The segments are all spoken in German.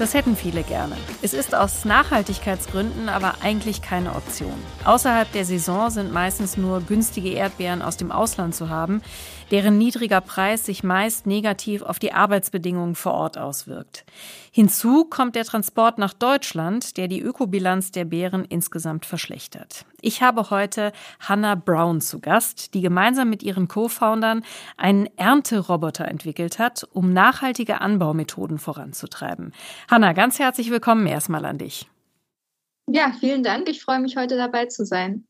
Das hätten viele gerne. Es ist aus Nachhaltigkeitsgründen aber eigentlich keine Option. Außerhalb der Saison sind meistens nur günstige Erdbeeren aus dem Ausland zu haben, deren niedriger Preis sich meist negativ auf die Arbeitsbedingungen vor Ort auswirkt. Hinzu kommt der Transport nach Deutschland, der die Ökobilanz der Beeren insgesamt verschlechtert. Ich habe heute Hannah Brown zu Gast, die gemeinsam mit ihren Co-Foundern einen Ernteroboter entwickelt hat, um nachhaltige Anbaumethoden voranzutreiben. Hannah, ganz herzlich willkommen erstmal an dich. Ja, vielen Dank. Ich freue mich, heute dabei zu sein.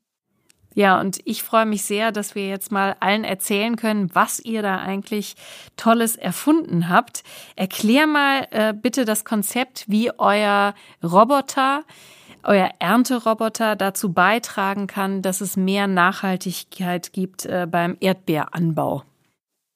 Ja, und ich freue mich sehr, dass wir jetzt mal allen erzählen können, was ihr da eigentlich Tolles erfunden habt. Erklär mal äh, bitte das Konzept, wie euer Roboter, euer Ernteroboter dazu beitragen kann, dass es mehr Nachhaltigkeit gibt äh, beim Erdbeeranbau.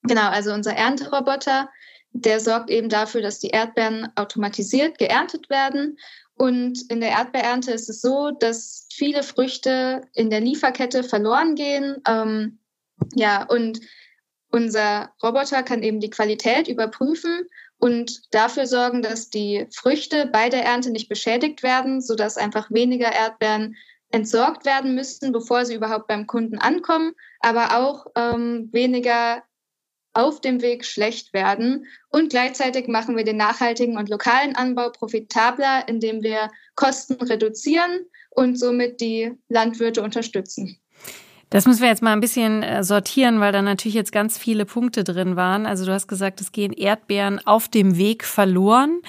Genau, also unser Ernteroboter, der sorgt eben dafür, dass die Erdbeeren automatisiert geerntet werden und in der Erdbeerernte ist es so, dass viele Früchte in der Lieferkette verloren gehen. Ähm, ja, und unser Roboter kann eben die Qualität überprüfen und dafür sorgen, dass die Früchte bei der Ernte nicht beschädigt werden, sodass einfach weniger Erdbeeren entsorgt werden müssen, bevor sie überhaupt beim Kunden ankommen, aber auch ähm, weniger auf dem Weg schlecht werden. Und gleichzeitig machen wir den nachhaltigen und lokalen Anbau profitabler, indem wir Kosten reduzieren und somit die Landwirte unterstützen. Das müssen wir jetzt mal ein bisschen äh, sortieren, weil da natürlich jetzt ganz viele Punkte drin waren. Also du hast gesagt, es gehen Erdbeeren auf dem Weg verloren.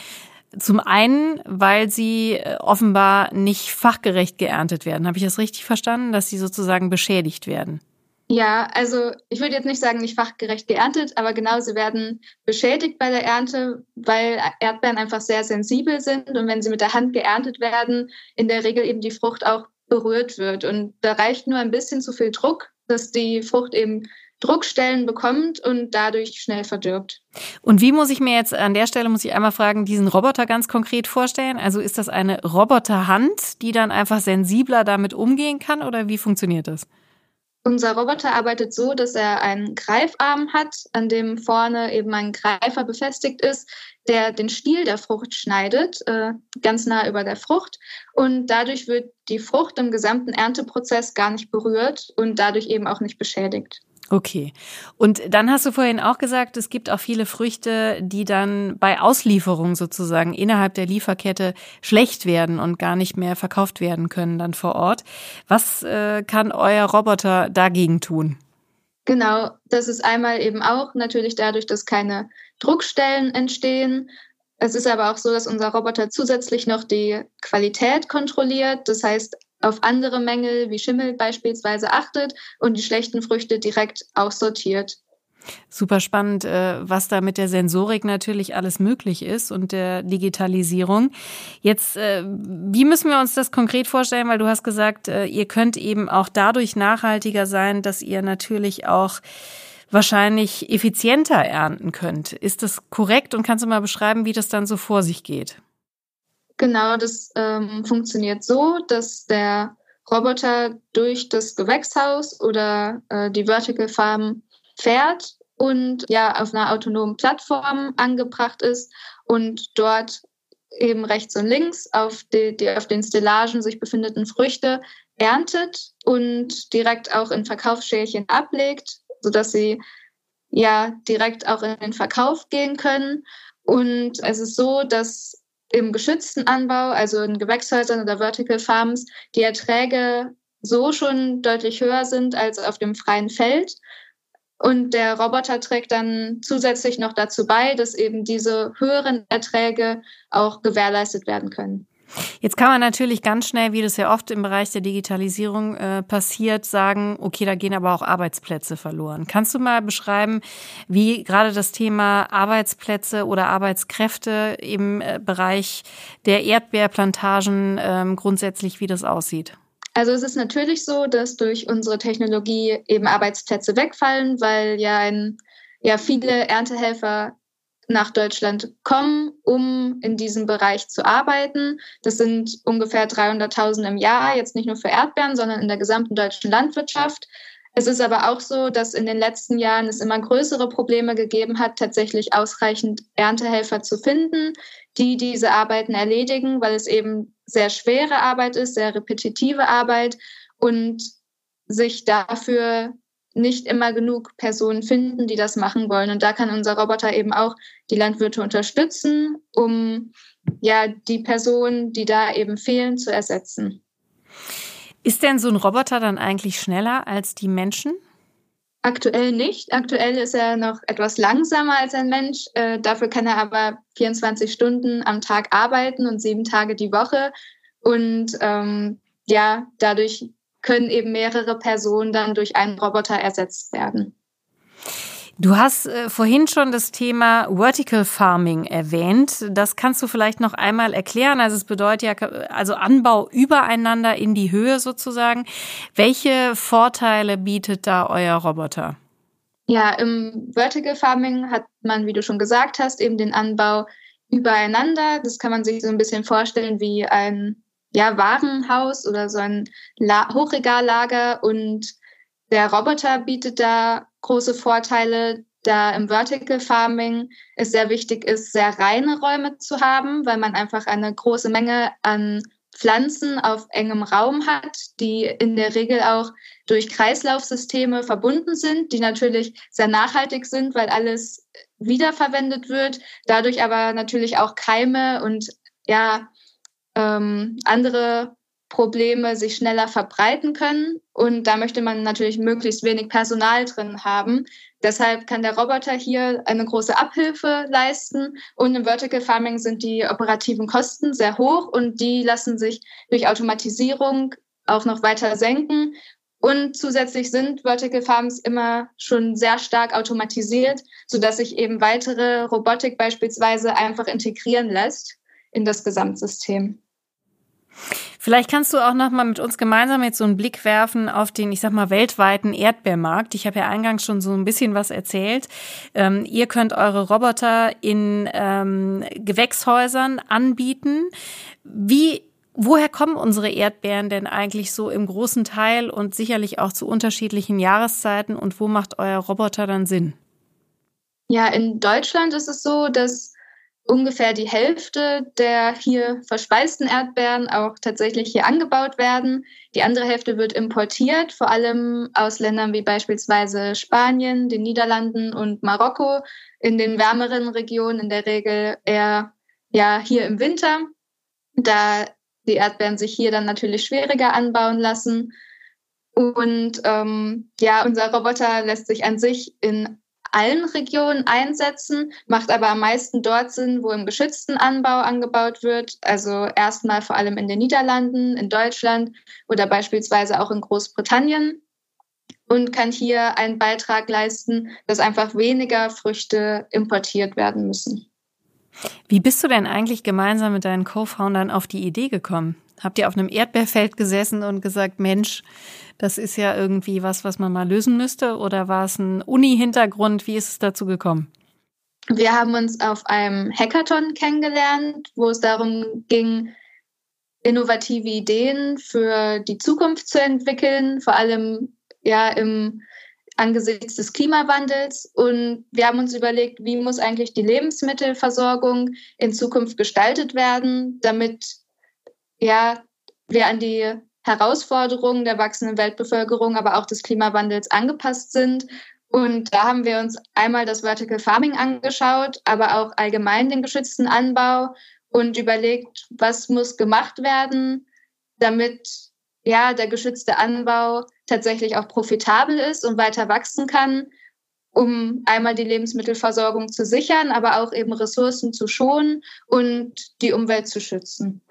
Zum einen, weil sie äh, offenbar nicht fachgerecht geerntet werden. Habe ich das richtig verstanden, dass sie sozusagen beschädigt werden? Ja, also ich würde jetzt nicht sagen, nicht fachgerecht geerntet, aber genau, sie werden beschädigt bei der Ernte, weil Erdbeeren einfach sehr sensibel sind und wenn sie mit der Hand geerntet werden, in der Regel eben die Frucht auch berührt wird. Und da reicht nur ein bisschen zu viel Druck, dass die Frucht eben Druckstellen bekommt und dadurch schnell verdirbt. Und wie muss ich mir jetzt an der Stelle, muss ich einmal fragen, diesen Roboter ganz konkret vorstellen? Also ist das eine Roboterhand, die dann einfach sensibler damit umgehen kann oder wie funktioniert das? Unser Roboter arbeitet so, dass er einen Greifarm hat, an dem vorne eben ein Greifer befestigt ist, der den Stiel der Frucht schneidet, äh, ganz nah über der Frucht. Und dadurch wird die Frucht im gesamten Ernteprozess gar nicht berührt und dadurch eben auch nicht beschädigt. Okay. Und dann hast du vorhin auch gesagt, es gibt auch viele Früchte, die dann bei Auslieferung sozusagen innerhalb der Lieferkette schlecht werden und gar nicht mehr verkauft werden können dann vor Ort. Was äh, kann euer Roboter dagegen tun? Genau, das ist einmal eben auch natürlich dadurch, dass keine Druckstellen entstehen. Es ist aber auch so, dass unser Roboter zusätzlich noch die Qualität kontrolliert. Das heißt, auf andere Mängel wie Schimmel beispielsweise achtet und die schlechten Früchte direkt aussortiert. Super spannend, äh, was da mit der Sensorik natürlich alles möglich ist und der Digitalisierung. Jetzt, äh, wie müssen wir uns das konkret vorstellen? Weil du hast gesagt, äh, ihr könnt eben auch dadurch nachhaltiger sein, dass ihr natürlich auch wahrscheinlich effizienter ernten könnt. Ist das korrekt und kannst du mal beschreiben, wie das dann so vor sich geht? Genau, das ähm, funktioniert so, dass der Roboter durch das Gewächshaus oder äh, die Vertical Farm fährt und ja auf einer autonomen Plattform angebracht ist und dort eben rechts und links auf, die, die auf den Stellagen sich befindenden Früchte erntet und direkt auch in Verkaufsschälchen ablegt, sodass sie ja direkt auch in den Verkauf gehen können. Und es ist so, dass im geschützten Anbau, also in Gewächshäusern oder Vertical Farms, die Erträge so schon deutlich höher sind als auf dem freien Feld. Und der Roboter trägt dann zusätzlich noch dazu bei, dass eben diese höheren Erträge auch gewährleistet werden können. Jetzt kann man natürlich ganz schnell, wie das ja oft im Bereich der Digitalisierung äh, passiert, sagen, okay, da gehen aber auch Arbeitsplätze verloren. Kannst du mal beschreiben, wie gerade das Thema Arbeitsplätze oder Arbeitskräfte im äh, Bereich der Erdbeerplantagen ähm, grundsätzlich, wie das aussieht? Also es ist natürlich so, dass durch unsere Technologie eben Arbeitsplätze wegfallen, weil ja ein, ja viele Erntehelfer nach Deutschland kommen, um in diesem Bereich zu arbeiten. Das sind ungefähr 300.000 im Jahr, jetzt nicht nur für Erdbeeren, sondern in der gesamten deutschen Landwirtschaft. Es ist aber auch so, dass in den letzten Jahren es immer größere Probleme gegeben hat, tatsächlich ausreichend Erntehelfer zu finden, die diese Arbeiten erledigen, weil es eben sehr schwere Arbeit ist, sehr repetitive Arbeit und sich dafür nicht immer genug Personen finden, die das machen wollen. Und da kann unser Roboter eben auch die Landwirte unterstützen, um ja die Personen, die da eben fehlen, zu ersetzen. Ist denn so ein Roboter dann eigentlich schneller als die Menschen? Aktuell nicht. Aktuell ist er noch etwas langsamer als ein Mensch. Äh, dafür kann er aber 24 Stunden am Tag arbeiten und sieben Tage die Woche. Und ähm, ja, dadurch können eben mehrere Personen dann durch einen Roboter ersetzt werden. Du hast äh, vorhin schon das Thema Vertical Farming erwähnt. Das kannst du vielleicht noch einmal erklären. Also es bedeutet ja, also Anbau übereinander in die Höhe sozusagen. Welche Vorteile bietet da euer Roboter? Ja, im Vertical Farming hat man, wie du schon gesagt hast, eben den Anbau übereinander. Das kann man sich so ein bisschen vorstellen wie ein ja, Warenhaus oder so ein La Hochregallager und der Roboter bietet da große Vorteile, da im Vertical Farming es sehr wichtig ist, sehr reine Räume zu haben, weil man einfach eine große Menge an Pflanzen auf engem Raum hat, die in der Regel auch durch Kreislaufsysteme verbunden sind, die natürlich sehr nachhaltig sind, weil alles wiederverwendet wird, dadurch aber natürlich auch Keime und ja ähm, andere Probleme sich schneller verbreiten können. Und da möchte man natürlich möglichst wenig Personal drin haben. Deshalb kann der Roboter hier eine große Abhilfe leisten. Und im Vertical Farming sind die operativen Kosten sehr hoch und die lassen sich durch Automatisierung auch noch weiter senken. Und zusätzlich sind Vertical Farms immer schon sehr stark automatisiert, sodass sich eben weitere Robotik beispielsweise einfach integrieren lässt in das Gesamtsystem. Vielleicht kannst du auch noch mal mit uns gemeinsam jetzt so einen Blick werfen auf den, ich sag mal, weltweiten Erdbeermarkt. Ich habe ja eingangs schon so ein bisschen was erzählt. Ähm, ihr könnt eure Roboter in ähm, Gewächshäusern anbieten. Wie Woher kommen unsere Erdbeeren denn eigentlich so im großen Teil und sicherlich auch zu unterschiedlichen Jahreszeiten und wo macht euer Roboter dann Sinn? Ja, in Deutschland ist es so, dass ungefähr die Hälfte der hier verspeisten Erdbeeren auch tatsächlich hier angebaut werden. Die andere Hälfte wird importiert, vor allem aus Ländern wie beispielsweise Spanien, den Niederlanden und Marokko, in den wärmeren Regionen in der Regel eher ja hier im Winter, da die Erdbeeren sich hier dann natürlich schwieriger anbauen lassen. Und ähm, ja, unser Roboter lässt sich an sich in allen Regionen einsetzen, macht aber am meisten dort Sinn, wo im geschützten Anbau angebaut wird. Also erstmal vor allem in den Niederlanden, in Deutschland oder beispielsweise auch in Großbritannien und kann hier einen Beitrag leisten, dass einfach weniger Früchte importiert werden müssen. Wie bist du denn eigentlich gemeinsam mit deinen Co-Foundern auf die Idee gekommen? Habt ihr auf einem Erdbeerfeld gesessen und gesagt, Mensch, das ist ja irgendwie was, was man mal lösen müsste? Oder war es ein Uni-Hintergrund? Wie ist es dazu gekommen? Wir haben uns auf einem Hackathon kennengelernt, wo es darum ging, innovative Ideen für die Zukunft zu entwickeln, vor allem ja im angesichts des Klimawandels. Und wir haben uns überlegt, wie muss eigentlich die Lebensmittelversorgung in Zukunft gestaltet werden, damit ja wir an die Herausforderungen der wachsenden Weltbevölkerung, aber auch des Klimawandels angepasst sind. Und da haben wir uns einmal das Vertical Farming angeschaut, aber auch allgemein den geschützten Anbau und überlegt, was muss gemacht werden, damit ja der geschützte Anbau tatsächlich auch profitabel ist und weiter wachsen kann, um einmal die Lebensmittelversorgung zu sichern, aber auch eben Ressourcen zu schonen und die Umwelt zu schützen.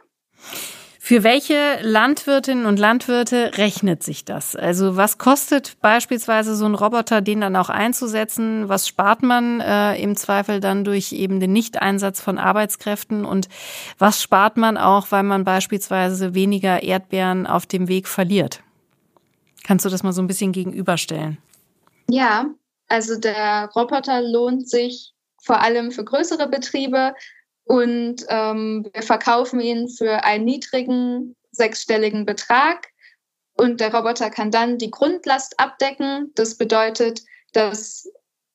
Für welche Landwirtinnen und Landwirte rechnet sich das? Also was kostet beispielsweise so ein Roboter, den dann auch einzusetzen? Was spart man äh, im Zweifel dann durch eben den Nichteinsatz von Arbeitskräften? Und was spart man auch, weil man beispielsweise weniger Erdbeeren auf dem Weg verliert? Kannst du das mal so ein bisschen gegenüberstellen? Ja, also der Roboter lohnt sich vor allem für größere Betriebe und ähm, wir verkaufen ihn für einen niedrigen sechsstelligen Betrag und der Roboter kann dann die Grundlast abdecken. Das bedeutet, dass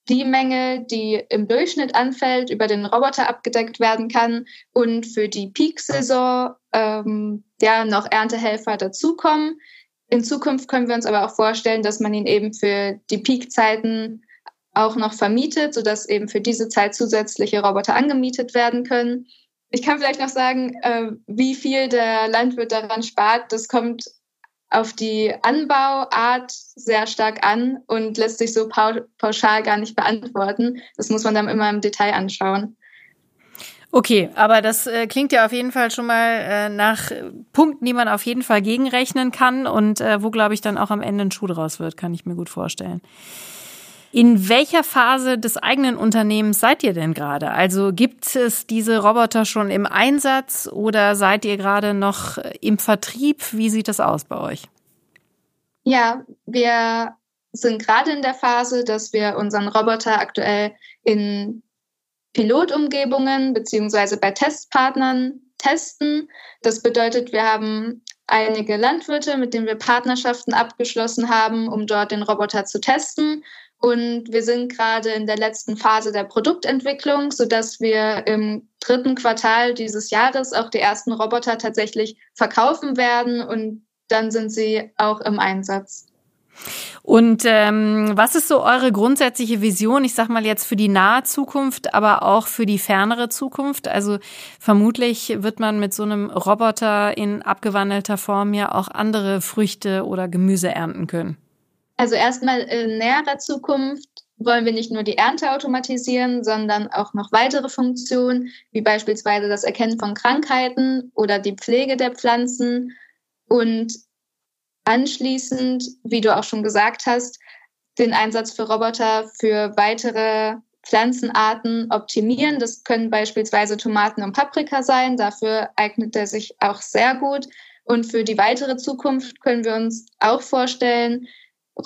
die Menge, die im Durchschnitt anfällt, über den Roboter abgedeckt werden kann und für die Peak-Saison ähm, ja noch Erntehelfer dazukommen. In Zukunft können wir uns aber auch vorstellen, dass man ihn eben für die Peak-Zeiten auch noch vermietet, sodass eben für diese Zeit zusätzliche Roboter angemietet werden können. Ich kann vielleicht noch sagen, äh, wie viel der Landwirt daran spart. Das kommt auf die Anbauart sehr stark an und lässt sich so pauschal gar nicht beantworten. Das muss man dann immer im Detail anschauen. Okay, aber das äh, klingt ja auf jeden Fall schon mal äh, nach Punkten, die man auf jeden Fall gegenrechnen kann und äh, wo, glaube ich, dann auch am Ende ein Schuh draus wird, kann ich mir gut vorstellen. In welcher Phase des eigenen Unternehmens seid ihr denn gerade? Also gibt es diese Roboter schon im Einsatz oder seid ihr gerade noch im Vertrieb? Wie sieht das aus bei euch? Ja, wir sind gerade in der Phase, dass wir unseren Roboter aktuell in Pilotumgebungen beziehungsweise bei Testpartnern testen. Das bedeutet, wir haben einige Landwirte, mit denen wir Partnerschaften abgeschlossen haben, um dort den Roboter zu testen. Und wir sind gerade in der letzten Phase der Produktentwicklung, sodass wir im dritten Quartal dieses Jahres auch die ersten Roboter tatsächlich verkaufen werden und dann sind sie auch im Einsatz. Und ähm, was ist so eure grundsätzliche Vision? Ich sag mal jetzt für die nahe Zukunft, aber auch für die fernere Zukunft. Also vermutlich wird man mit so einem Roboter in abgewandelter Form ja auch andere Früchte oder Gemüse ernten können. Also erstmal in näherer Zukunft wollen wir nicht nur die Ernte automatisieren, sondern auch noch weitere Funktionen, wie beispielsweise das Erkennen von Krankheiten oder die Pflege der Pflanzen. Und anschließend, wie du auch schon gesagt hast, den Einsatz für Roboter für weitere Pflanzenarten optimieren. Das können beispielsweise Tomaten und Paprika sein. Dafür eignet er sich auch sehr gut. Und für die weitere Zukunft können wir uns auch vorstellen,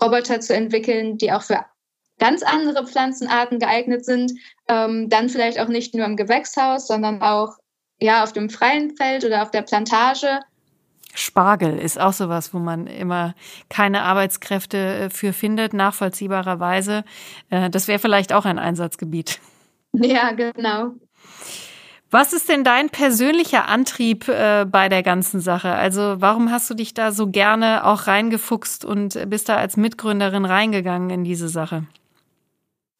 Roboter zu entwickeln, die auch für ganz andere Pflanzenarten geeignet sind. Ähm, dann vielleicht auch nicht nur im Gewächshaus, sondern auch ja auf dem freien Feld oder auf der Plantage. Spargel ist auch sowas, wo man immer keine Arbeitskräfte äh, für findet, nachvollziehbarerweise. Äh, das wäre vielleicht auch ein Einsatzgebiet. Ja, genau. Was ist denn dein persönlicher Antrieb äh, bei der ganzen Sache? Also warum hast du dich da so gerne auch reingefuchst und bist da als Mitgründerin reingegangen in diese Sache?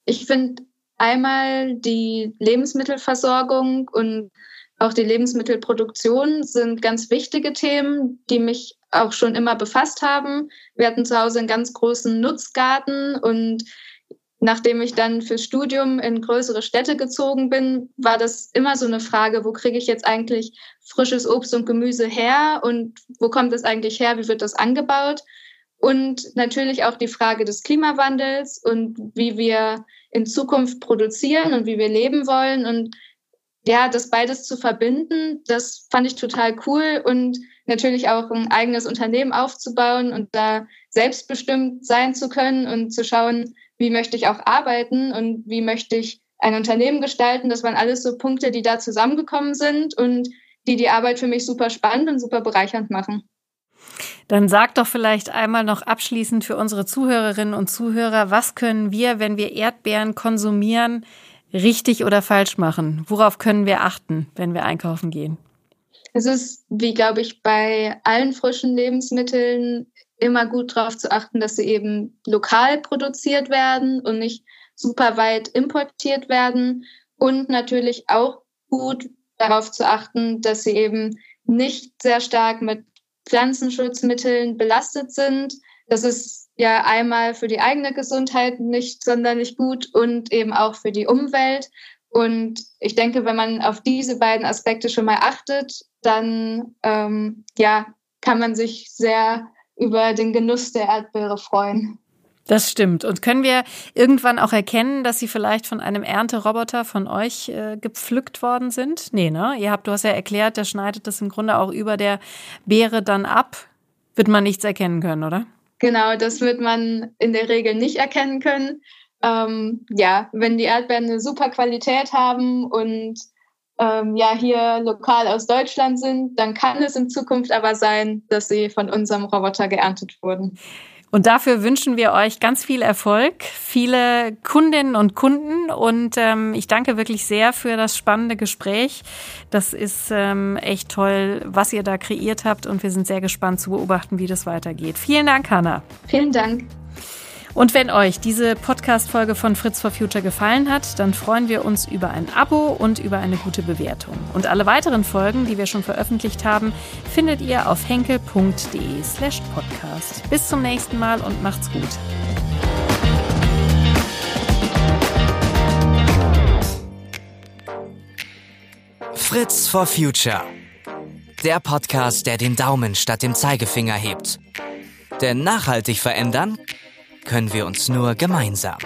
Ich finde einmal die Lebensmittelversorgung und auch die Lebensmittelproduktion sind ganz wichtige Themen, die mich auch schon immer befasst haben. Wir hatten zu Hause einen ganz großen Nutzgarten und Nachdem ich dann fürs Studium in größere Städte gezogen bin, war das immer so eine Frage, wo kriege ich jetzt eigentlich frisches Obst und Gemüse her und wo kommt es eigentlich her, wie wird das angebaut? Und natürlich auch die Frage des Klimawandels und wie wir in Zukunft produzieren und wie wir leben wollen. Und ja, das beides zu verbinden, das fand ich total cool und natürlich auch ein eigenes Unternehmen aufzubauen und da selbstbestimmt sein zu können und zu schauen, wie möchte ich auch arbeiten und wie möchte ich ein Unternehmen gestalten. Das waren alles so Punkte, die da zusammengekommen sind und die die Arbeit für mich super spannend und super bereichernd machen. Dann sag doch vielleicht einmal noch abschließend für unsere Zuhörerinnen und Zuhörer, was können wir, wenn wir Erdbeeren konsumieren, richtig oder falsch machen? Worauf können wir achten, wenn wir einkaufen gehen? Es ist, wie glaube ich, bei allen frischen Lebensmitteln immer gut darauf zu achten, dass sie eben lokal produziert werden und nicht super weit importiert werden. Und natürlich auch gut darauf zu achten, dass sie eben nicht sehr stark mit Pflanzenschutzmitteln belastet sind. Das ist ja einmal für die eigene Gesundheit nicht sonderlich gut und eben auch für die Umwelt. Und ich denke, wenn man auf diese beiden Aspekte schon mal achtet, dann ähm, ja, kann man sich sehr über den Genuss der Erdbeere freuen. Das stimmt. Und können wir irgendwann auch erkennen, dass sie vielleicht von einem Ernteroboter von euch äh, gepflückt worden sind? Nee, ne? Ihr habt, du hast ja erklärt, der schneidet das im Grunde auch über der Beere dann ab. Wird man nichts erkennen können, oder? Genau, das wird man in der Regel nicht erkennen können. ähm, ja, wenn die Erdbeeren eine super Qualität haben und ähm, ja hier lokal aus Deutschland sind, dann kann es in Zukunft aber sein, dass sie von unserem Roboter geerntet wurden. Und dafür wünschen wir euch ganz viel Erfolg, viele Kundinnen und Kunden. Und ähm, ich danke wirklich sehr für das spannende Gespräch. Das ist ähm, echt toll, was ihr da kreiert habt. Und wir sind sehr gespannt zu beobachten, wie das weitergeht. Vielen Dank, Hanna. Vielen Dank. Und wenn euch diese Podcast-Folge von Fritz for Future gefallen hat, dann freuen wir uns über ein Abo und über eine gute Bewertung. Und alle weiteren Folgen, die wir schon veröffentlicht haben, findet ihr auf henkel.de slash podcast. Bis zum nächsten Mal und macht's gut. Fritz for Future. Der Podcast, der den Daumen statt dem Zeigefinger hebt. Denn nachhaltig verändern können wir uns nur gemeinsam.